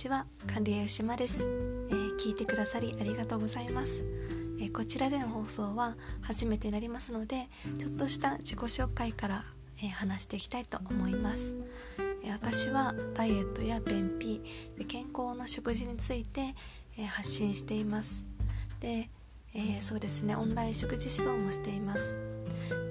ちは。管理栄養士まです、えー、聞いてくださりありがとうございます、えー、こちらでの放送は初めてになりますのでちょっとした自己紹介から、えー、話していきたいと思います、え私はダイエットや便秘で健康な食事について、え発信しています。で、えそうですねオンライン食事指導もしています。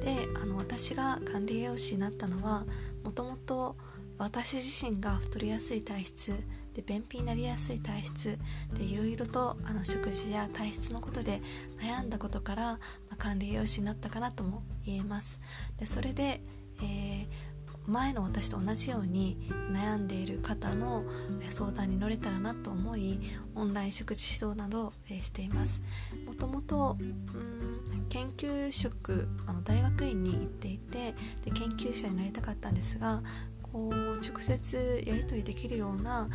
であの私が管理栄養士になったのはもともと私自身が太りやすい体質で便秘になりやすい体質でいろいろとあの食事や体質のことで悩んだことから、まあ、管理栄養士になったかなとも言えます。でそれで、えー、前の私と同じように悩んでいる方の相談に乗れたらなと思いオンライン食事指導などをしています。もともと研究職あの大学院に行っていてで研究者になりたかったんですがこう直接やり取りできるような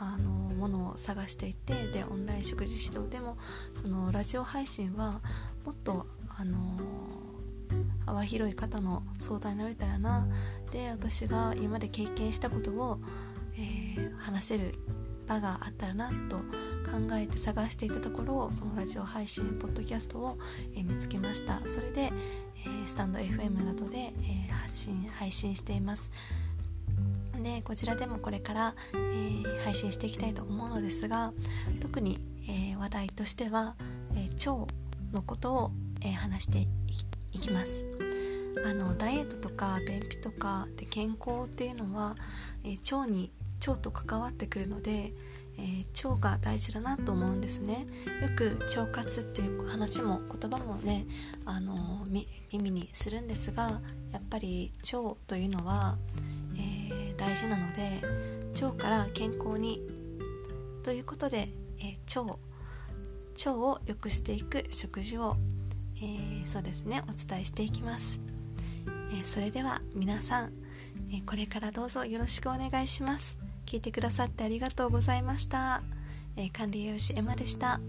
あのものを探していてでオンライン食事指導でもそのラジオ配信はもっとあの幅広い方の相談になれたらなで私が今まで経験したことを、えー、話せる場があったらなと考えて探していたところそのラジオ配信ポッドキャストを、えー、見つけました。それで、えー、スタンド FM などで、え発信配信しています。でこちらでもこれから、えー、配信していきたいと思うのですが特に、えー、話題としては、えー、腸のことを、え話していきます。あのダイエットとか便秘とかで健康っていうのは、え腸に腸と関わってくるので、え腸が大事だなと思うんですね。よく腸活っていう話も言葉もねあの耳にするんですがやっぱり腸というのは、大事なので腸から健康に。ということで、えー、腸。腸を良くしていく食事を、えー、そうですねお伝えしていきます、えー、それでは皆さん、えこれからどうぞよろしくお願いします。聞いてくださってありがとうございました、え管理栄養士エマでした。